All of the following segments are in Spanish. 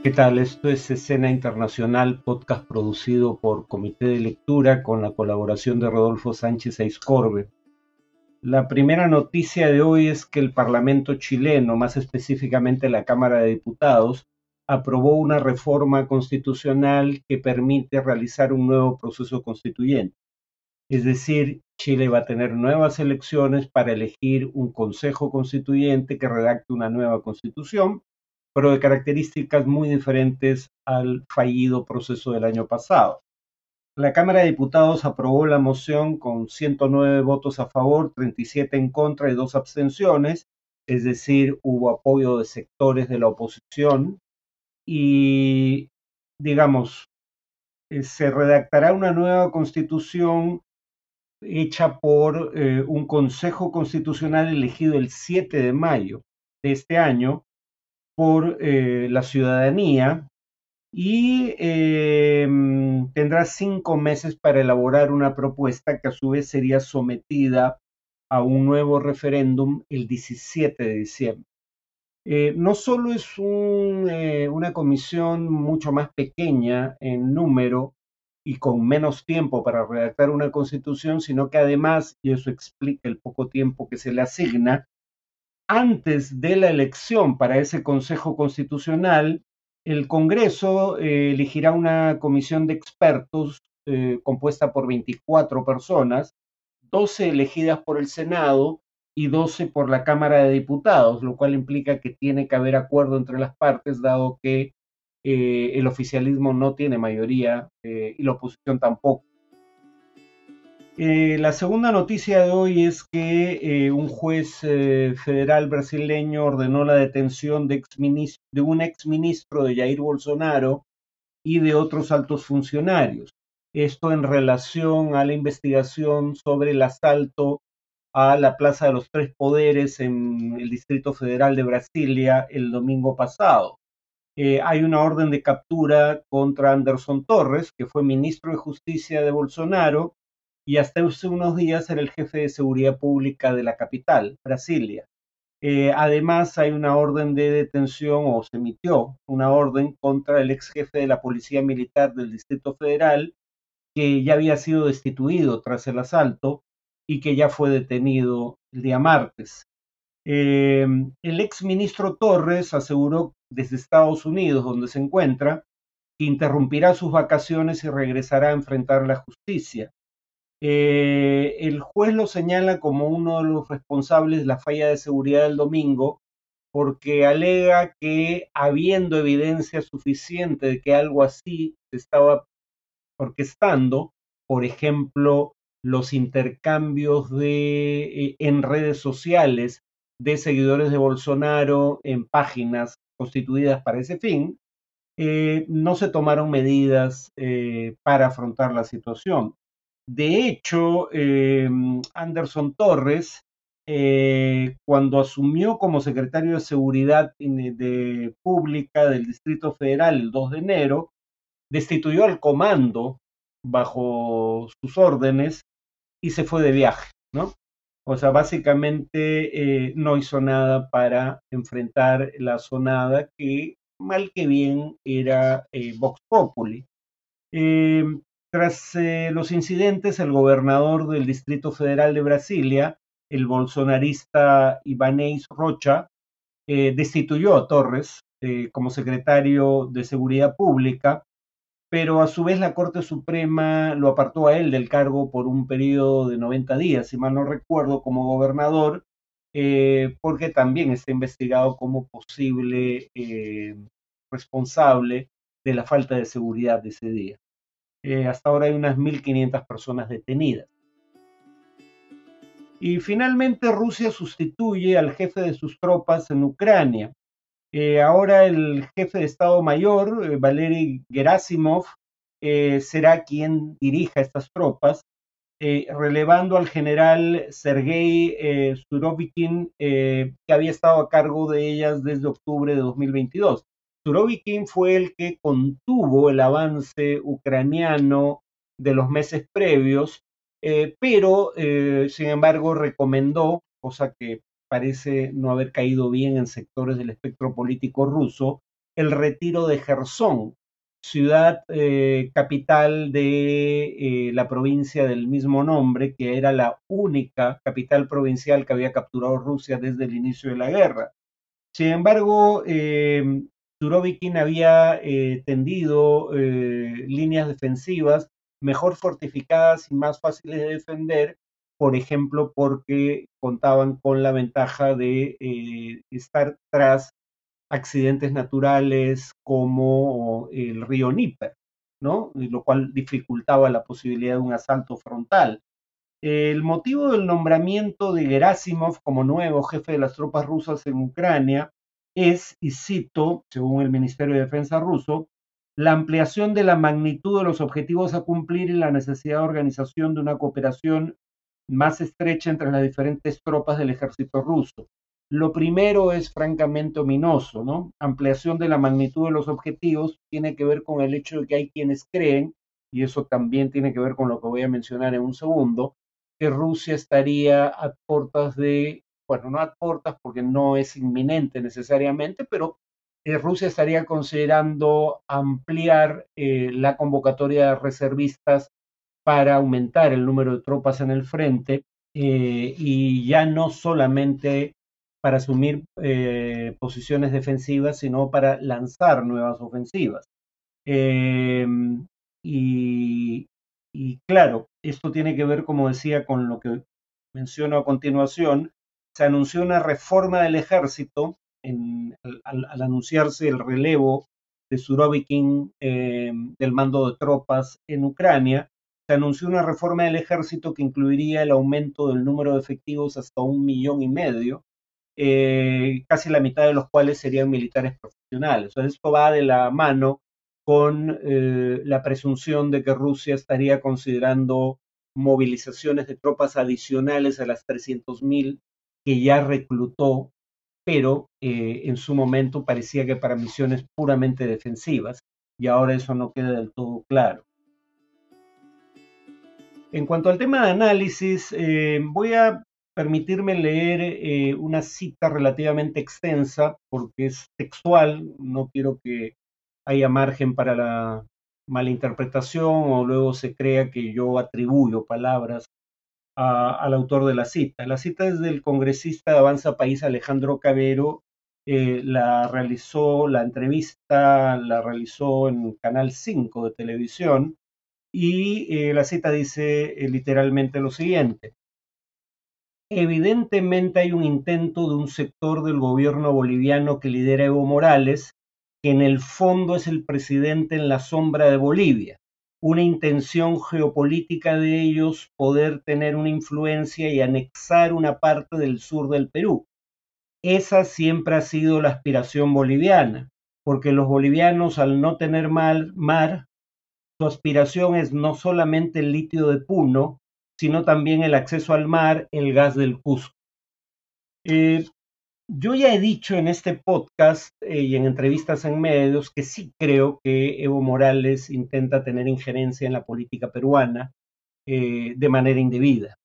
¿Qué tal? Esto es Escena Internacional, podcast producido por Comité de Lectura con la colaboración de Rodolfo Sánchez Aiscorbe. La primera noticia de hoy es que el Parlamento chileno, más específicamente la Cámara de Diputados, aprobó una reforma constitucional que permite realizar un nuevo proceso constituyente. Es decir, Chile va a tener nuevas elecciones para elegir un Consejo Constituyente que redacte una nueva constitución pero de características muy diferentes al fallido proceso del año pasado. La Cámara de Diputados aprobó la moción con 109 votos a favor, 37 en contra y dos abstenciones, es decir, hubo apoyo de sectores de la oposición y, digamos, eh, se redactará una nueva constitución hecha por eh, un Consejo Constitucional elegido el 7 de mayo de este año por eh, la ciudadanía y em, tendrá cinco meses para elaborar una propuesta que a su vez sería sometida a un nuevo referéndum el 17 de diciembre. Eh, no solo es eh, una comisión mucho más pequeña en número y con menos tiempo para redactar una constitución, sino que además, y eso explica el poco tiempo que se le asigna, antes de la elección para ese Consejo Constitucional, el Congreso eh, elegirá una comisión de expertos eh, compuesta por 24 personas, 12 elegidas por el Senado y 12 por la Cámara de Diputados, lo cual implica que tiene que haber acuerdo entre las partes, dado que eh, el oficialismo no tiene mayoría y la oposición tampoco. Eh, la segunda noticia de hoy es que eh, un juez eh, federal brasileño ordenó la detención de, de un exministro de Jair Bolsonaro y de otros altos funcionarios. Esto en relación a la investigación sobre el asalto a la Plaza de los Tres Poderes en el Distrito Federal de Brasilia el domingo pasado. hay una orden de captura contra Anderson Torres, que fue ministro de Justicia de Bolsonaro y hasta hace unos días era el jefe de seguridad pública de la capital, Brasilia. Eh, además, hay una orden de detención o se emitió una orden contra el ex jefe de la Policía Militar del Distrito Federal, que ya había sido destituido tras el asalto y que ya fue detenido el día martes. Eh, el ex ministro Torres aseguró desde Estados Unidos, donde se encuentra, que interrumpirá sus vacaciones y regresará a enfrentar la justicia. Eh, el juez lo señala como uno de los responsables de la falla de seguridad del domingo porque alega que habiendo evidencia suficiente de que algo así se estaba orquestando, por ejemplo, los intercambios de, eh, en redes sociales de seguidores de Bolsonaro en páginas constituidas para ese fin, eh, no se tomaron medidas para afrontar la situación. De hecho, em, Anderson Torres, eh, cuando asumió como secretario de Seguridad de Pública del Distrito Federal el 2 de enero, destituyó al comando bajo sus órdenes y se fue de viaje, ¿no? O sea, básicamente eh, no hizo nada para enfrentar la sonada que, mal que bien, era eh, Vox Populi. Em, tras eh, los incidentes, el gobernador del Distrito Federal de Brasilia, el bolsonarista Ibanez Rocha, eh, destituyó a Torres eh, como secretario de Seguridad Pública, pero a su vez la Corte Suprema lo apartó a él del cargo por un periodo de 90 días, si mal no recuerdo, como gobernador, porque también está investigado como posible responsable de la falta de seguridad de ese día. Eh, hasta ahora hay unas 1.500 personas detenidas. Y finalmente Rusia sustituye al jefe de sus tropas en Ucrania. Eh, ahora el jefe de Estado Mayor, eh, Valery Gerasimov, será quien dirija estas tropas, relevando al general Sergei Surovikin, que había estado a cargo de ellas desde octubre de 2022. Surovikin fue el que contuvo el avance ucraniano de los meses previos, eh, pero eh, sin embargo recomendó, cosa que parece no haber caído bien en sectores del espectro político ruso, el retiro de Gerson, ciudad eh, capital de la provincia del mismo nombre, que era la única capital provincial que había capturado Rusia desde el inicio de la guerra. Sin embargo, Surovikin había tendido líneas defensivas mejor fortificadas y más fáciles de defender, por ejemplo, porque contaban con la ventaja de estar tras accidentes naturales como el río Níper, ¿no? lo cual dificultaba la posibilidad de un asalto frontal. El motivo del nombramiento de Gerasimov como nuevo jefe de las tropas rusas en Ucrania es, y cito, según el Ministerio de Defensa ruso, la ampliación de la magnitud de los objetivos a cumplir y la necesidad de organización de una cooperación más estrecha entre las diferentes tropas del ejército ruso. Lo primero es francamente ominoso, ¿no? Ampliación de la magnitud de los objetivos tiene que ver con el hecho de que hay quienes creen, y eso también tiene que ver con lo que voy a mencionar en un segundo, que Rusia estaría a puertas de, bueno, no a puertas porque no es inminente necesariamente, pero eh, Rusia estaría considerando ampliar eh, la convocatoria de reservistas para aumentar el número de tropas en el frente eh, y ya no solamente para asumir posiciones defensivas, sino para lanzar nuevas ofensivas. Em, y, claro, esto tiene que ver, como decía, con lo que menciono a continuación. Se anunció una reforma del ejército al, anunciarse el relevo de Surovikin em, del mando de tropas en Ucrania. Se anunció una reforma del ejército que incluiría el aumento del número de efectivos hasta un millón y medio eh, casi la mitad de los cuales serían militares profesionales. esto va de la mano con eh, la presunción de que Rusia estaría considerando movilizaciones de tropas adicionales a las 300.000 que ya reclutó, pero eh, en su momento parecía que para misiones puramente defensivas, y ahora eso no queda del todo claro. En cuanto al tema de análisis, voy a permitirme leer eh, una cita relativamente extensa, porque es textual, no quiero que haya margen para la malinterpretación o luego se crea que yo atribuyo palabras al autor de la cita. La cita es del congresista de Avanza País Alejandro Cabero, eh, la realizó, la entrevista la realizó en Canal 5 de televisión y eh, la cita dice literalmente lo siguiente. Evidentemente hay un intento de un sector del gobierno boliviano que lidera Evo Morales, que en el fondo es el presidente en la sombra de Bolivia, una intención geopolítica de ellos poder tener una influencia y anexar una parte del sur del Perú. Esa siempre ha sido la aspiración boliviana, porque los bolivianos al no tener mar, su aspiración es no solamente el litio de Puno, sino también el acceso al mar, el gas del Cusco. Eh, yo ya he dicho en este podcast eh, y en entrevistas en medios que sí creo que Evo Morales intenta tener injerencia en la política peruana eh, de manera indebida.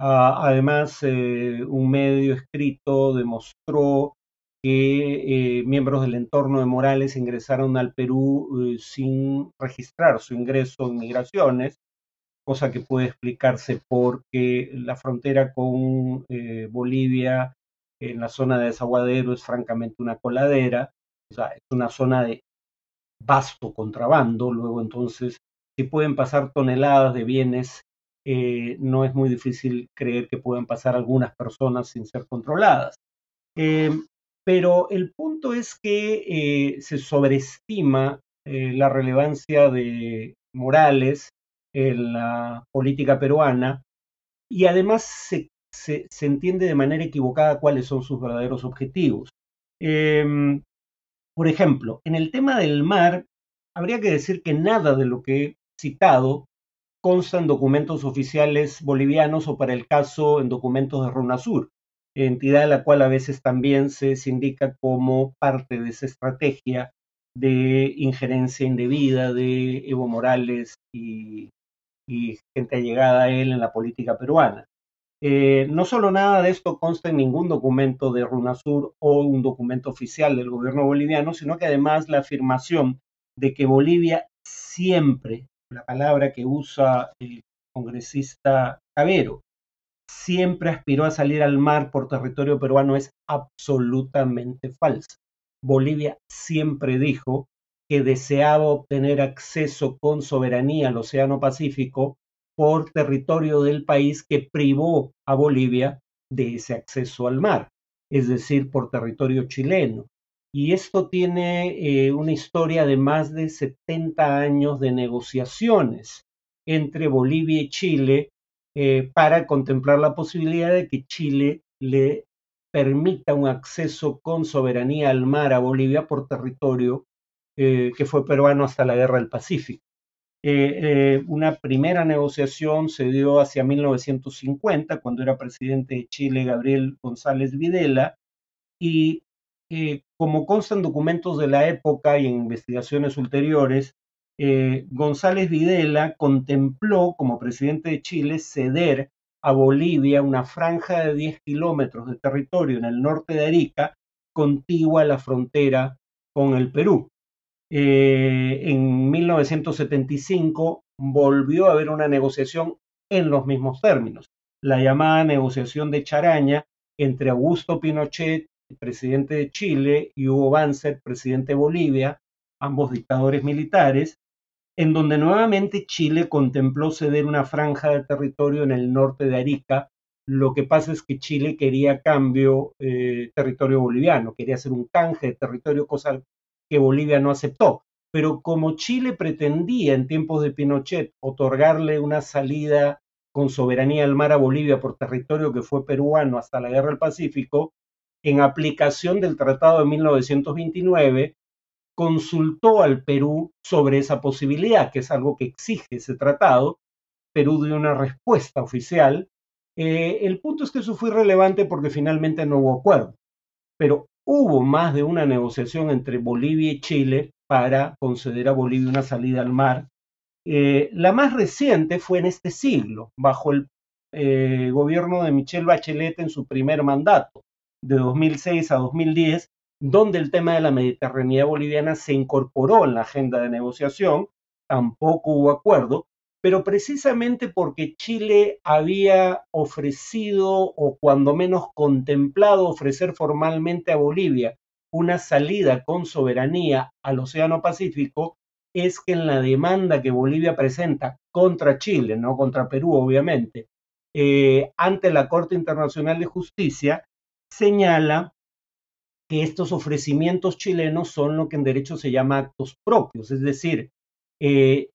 Ah, además, un medio escrito demostró que miembros del entorno de Morales ingresaron al Perú sin registrar su ingreso en migraciones cosa que puede explicarse porque la frontera con eh, Bolivia en la zona de desaguadero es francamente una coladera, o sea, es una zona de vasto contrabando, luego entonces si pueden pasar toneladas de bienes, eh, no es muy difícil creer que pueden pasar algunas personas sin ser controladas. Eh, pero el punto es que se sobreestima la relevancia de Morales en la política peruana y además se, entiende de manera equivocada cuáles son sus verdaderos objetivos. Em, por ejemplo, en el tema del mar, habría que decir que nada de lo que he citado consta en documentos oficiales bolivianos o para el caso en documentos de RUNASUR, entidad a la cual a veces también se, se indica como parte de esa estrategia de injerencia indebida de Evo Morales y, y gente allegada a él en la política peruana. Eh, no solo nada de esto consta en ningún documento de RUNASUR o un documento oficial del gobierno boliviano, sino que además la afirmación de que Bolivia siempre, la palabra que usa el congresista Cabero, siempre aspiró a salir al mar por territorio peruano es absolutamente falsa. Bolivia siempre dijo que deseaba obtener acceso con soberanía al Océano Pacífico por territorio del país que privó a Bolivia de ese acceso al mar, es decir, por territorio chileno. Y esto tiene eh, una historia de más de 70 años de negociaciones entre Bolivia y Chile eh, para contemplar la posibilidad de que Chile le permita un acceso con soberanía al mar a Bolivia por territorio eh, que fue peruano hasta la Guerra del Pacífico. Eh, eh, una primera negociación se dio hacia 1950, cuando era presidente de Chile Gabriel González Videla, y como constan documentos de la época y en investigaciones ulteriores, González Videla contempló como presidente de Chile ceder a Bolivia una franja de 10 kilómetros de territorio en el norte de Arica, contigua a la frontera con el Perú. Eh, en 1975 volvió a haber una negociación en los mismos términos, la llamada negociación de Charaña entre Augusto Pinochet, presidente de Chile, y Hugo Banzer, presidente de Bolivia, ambos dictadores militares, en donde nuevamente Chile contempló ceder una franja de territorio en el norte de Arica. Lo que pasa es que Chile quería cambio eh, territorio boliviano, quería hacer un canje de territorio, cosa que Bolivia no aceptó. Pero como Chile pretendía en tiempos de Pinochet otorgarle una salida con soberanía al mar a Bolivia por territorio que fue peruano hasta la Guerra del Pacífico, en aplicación del Tratado de 1929, consultó al Perú sobre esa posibilidad, que es algo que exige ese tratado. Perú dio una respuesta oficial. Eh, el punto es que eso fue relevante porque finalmente no hubo acuerdo. Pero hubo más de una negociación entre Bolivia y Chile para conceder a Bolivia una salida al mar. Eh, la más reciente fue en este siglo, bajo el eh, gobierno de Michelle Bachelet en su primer mandato, de 2006 a 2010, donde el tema de la Mediterránea boliviana se incorporó en la agenda de negociación, tampoco hubo acuerdo, pero precisamente porque Chile había ofrecido o cuando menos contemplado ofrecer formalmente a Bolivia una salida con soberanía al Océano Pacífico, es que en la demanda que Bolivia presenta contra Chile, no contra Perú obviamente, eh, ante la Corte Internacional de Justicia, señala que estos ofrecimientos chilenos son lo que en derecho se llama actos propios, es decir, eh,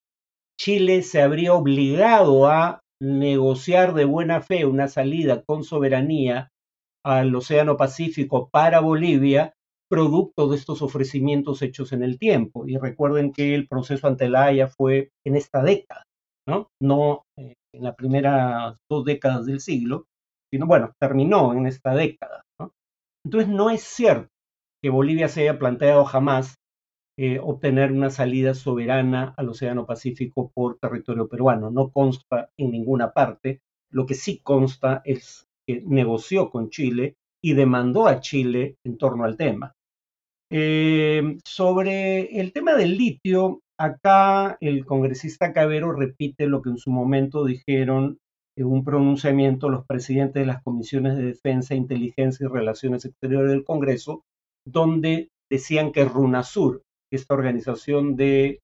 Chile se habría obligado a negociar de buena fe una salida con soberanía al Océano Pacífico para Bolivia, producto de estos ofrecimientos hechos en el tiempo. Y recuerden que el proceso ante la Haya fue en esta década, no, no eh, en las primeras dos décadas del siglo, sino, bueno, terminó en esta década. Entonces, no es cierto que Bolivia se haya planteado jamás eh, obtener una salida soberana al Océano Pacífico por territorio peruano. No consta en ninguna parte. Lo que sí consta es que negoció con Chile y demandó a Chile en torno al tema. Eh, sobre el tema del litio, acá el congresista Cabero repite lo que en su momento dijeron en un pronunciamiento los presidentes de las comisiones de defensa, inteligencia y relaciones exteriores del Congreso, donde decían que RUNASUR, esta organización de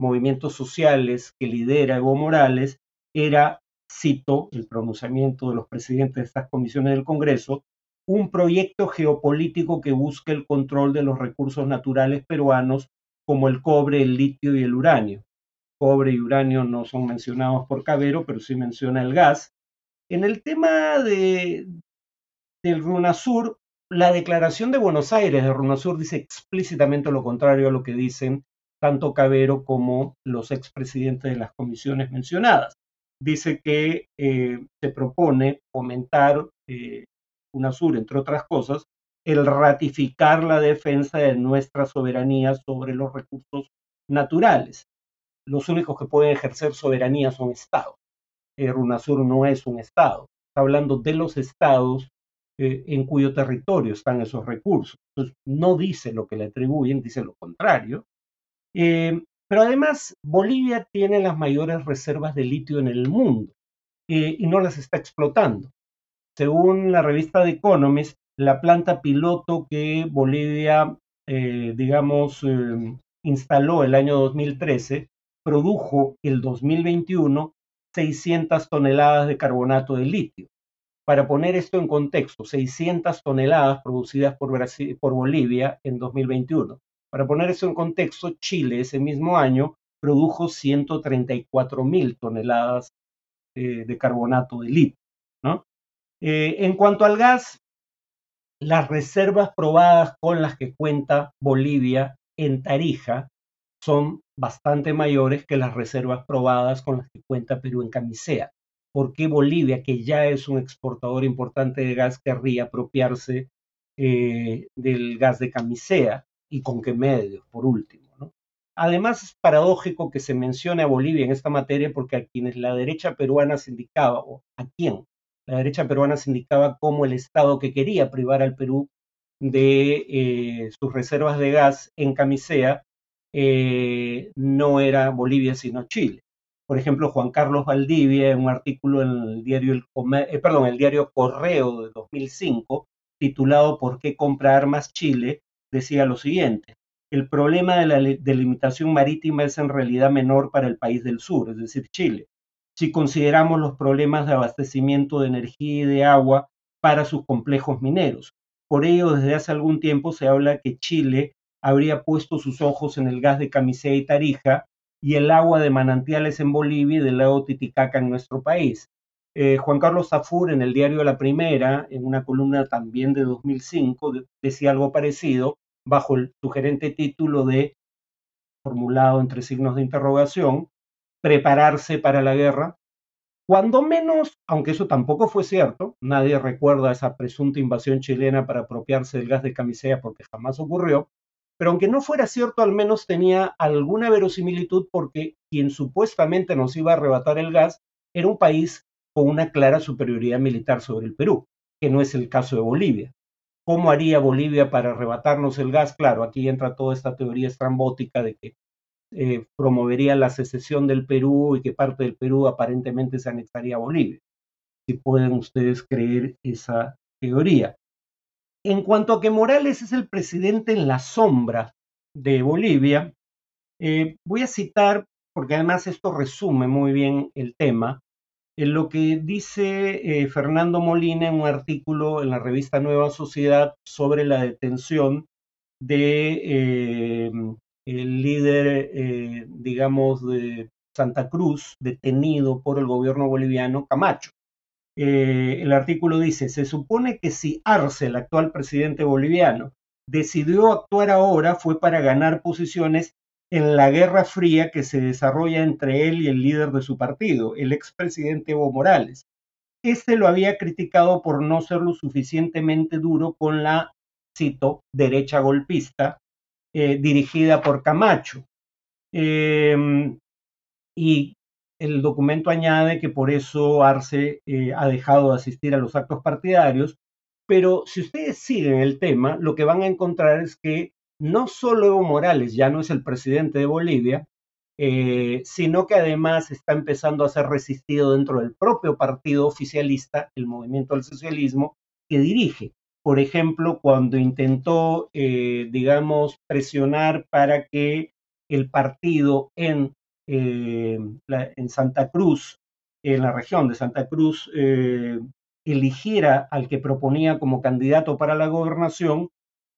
movimientos sociales que lidera Evo Morales, era, cito el pronunciamiento de los presidentes de estas comisiones del Congreso, un proyecto geopolítico que busca el control de los recursos naturales peruanos como el cobre, el litio y el uranio. Cobre y uranio no son mencionados por Cabero, pero sí menciona el gas. En el tema de, del RUNASUR, la declaración de Buenos Aires de RUNASUR dice explícitamente lo contrario a lo que dicen tanto Cabero como los expresidentes de las comisiones mencionadas. Dice que eh, se propone fomentar eh, UNASUR, entre otras cosas, el ratificar la defensa de nuestra soberanía sobre los recursos naturales. Los únicos que pueden ejercer soberanía son estados. Eh, RUNASUR no es un estado. está hablando de los estados eh, en cuyo territorio están esos recursos. No dice lo que le atribuyen, dice lo contrario. Eh, pero además, Bolivia tiene las mayores reservas de litio en el mundo eh, y no las está explotando. Según la revista The Economist, la planta piloto que Bolivia, digamos, instaló el año 2013, produjo el 2021 600 toneladas de carbonato de litio. Para poner esto en contexto, 600 toneladas producidas por, Bolivia en 2021. Para poner eso en contexto, Chile ese mismo año produjo 134 mil toneladas eh, de carbonato de litio. Eh, en cuanto al gas, las reservas probadas con las que cuenta Bolivia en Tarija son bastante mayores que las reservas probadas con las que cuenta Perú en Camisea. ¿Por qué Bolivia, que ya es un exportador importante de gas, querría apropiarse eh, del gas de Camisea y con qué medios, por último? Además, es paradójico que se mencione a Bolivia en esta materia porque a quienes la derecha peruana se indicaba, o a quién la derecha peruana se indicaba como el Estado que quería privar al Perú de eh, sus reservas de gas en Camisea, eh, no era Bolivia sino Chile. Por ejemplo, Juan Carlos Valdivia, en un artículo en el diario, el, eh, perdón, el diario Correo de 2005, titulado ¿Por qué compra armas Chile?, decía lo siguiente. El problema de la delimitación marítima es en realidad menor para el país del sur, es decir, Chile, si consideramos los problemas de abastecimiento de energía y de agua para sus complejos mineros. Por ello, desde hace algún tiempo se habla que Chile habría puesto sus ojos en el gas de Camisea y Tarija y el agua de manantiales en Bolivia y del lago Titicaca en nuestro país. Eh, Juan Carlos Zafur en el diario La Primera, en una columna también de 2005, decía algo parecido, bajo el sugerente título de, formulado entre signos de interrogación, prepararse para la guerra. Cuando menos, aunque eso tampoco fue cierto, nadie recuerda esa presunta invasión chilena para apropiarse del gas de camisea porque jamás ocurrió, pero aunque no fuera cierto, al menos tenía alguna verosimilitud porque quien supuestamente nos iba a arrebatar el gas era un país con una clara superioridad militar sobre el Perú, que no es el caso de Bolivia. ¿Cómo haría Bolivia para arrebatarnos el gas? Claro, aquí entra toda esta teoría estrambótica de que eh, promovería la secesión del Perú y que parte del Perú aparentemente se anexaría a Bolivia. Si pueden ustedes creer esa teoría. En cuanto a que Morales es el presidente en la sombra de Bolivia, eh, voy a citar, porque además esto resume muy bien el tema, en lo que dice eh, Fernando Molina en un artículo en la revista Nueva Sociedad sobre la detención de eh, el líder, digamos, de Santa Cruz, detenido por el gobierno boliviano, Camacho. Eh, el artículo dice, se supone que si Arce, el actual presidente boliviano, decidió actuar ahora fue para ganar posiciones en la guerra fría que se desarrolla entre él y el líder de su partido, el expresidente Evo Morales. Este lo había criticado por no ser lo suficientemente duro con la, cito, derecha golpista eh, dirigida por Camacho. Em, y el documento añade que por eso Arce eh, ha dejado de asistir a los actos partidarios, pero si ustedes siguen el tema, lo que van a encontrar es que no solo Evo Morales ya no es el presidente de Bolivia, eh, sino que además está empezando a ser resistido dentro del propio partido oficialista, el Movimiento al Socialismo, que dirige. Por ejemplo, cuando intentó, eh, digamos, presionar para que el partido en eh, en Santa Cruz, en la región de Santa Cruz, eh, eligiera al que proponía como candidato para la gobernación,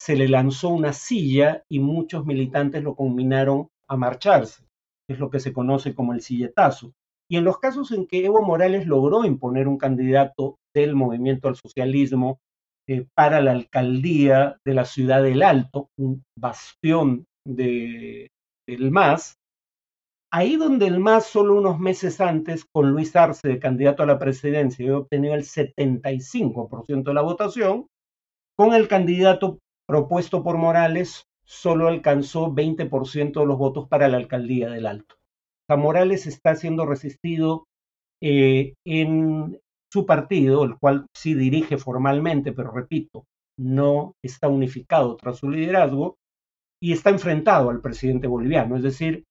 se le lanzó una silla y muchos militantes lo combinaron a marcharse. Es lo que se conoce como el silletazo. Y en los casos en que Evo Morales logró imponer un candidato del movimiento al socialismo eh, para la alcaldía de la ciudad del Alto, un bastión de, del MAS, Ahí donde el MAS solo unos meses antes, con Luis Arce candidato a la presidencia, había obtenido el 75% de la votación, con el candidato propuesto por Morales solo alcanzó 20% de los votos para la alcaldía del Alto. O Morales está siendo resistido eh, en su partido, el cual sí dirige formalmente, pero repito, no está unificado tras su liderazgo, y está enfrentado al presidente boliviano. Es decir,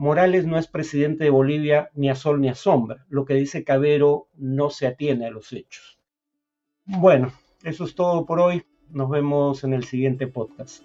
Morales no es presidente de Bolivia ni a sol ni a sombra. Lo que dice Cabero no se atiene a los hechos. Bueno, eso es todo por hoy. Nos vemos en el siguiente podcast.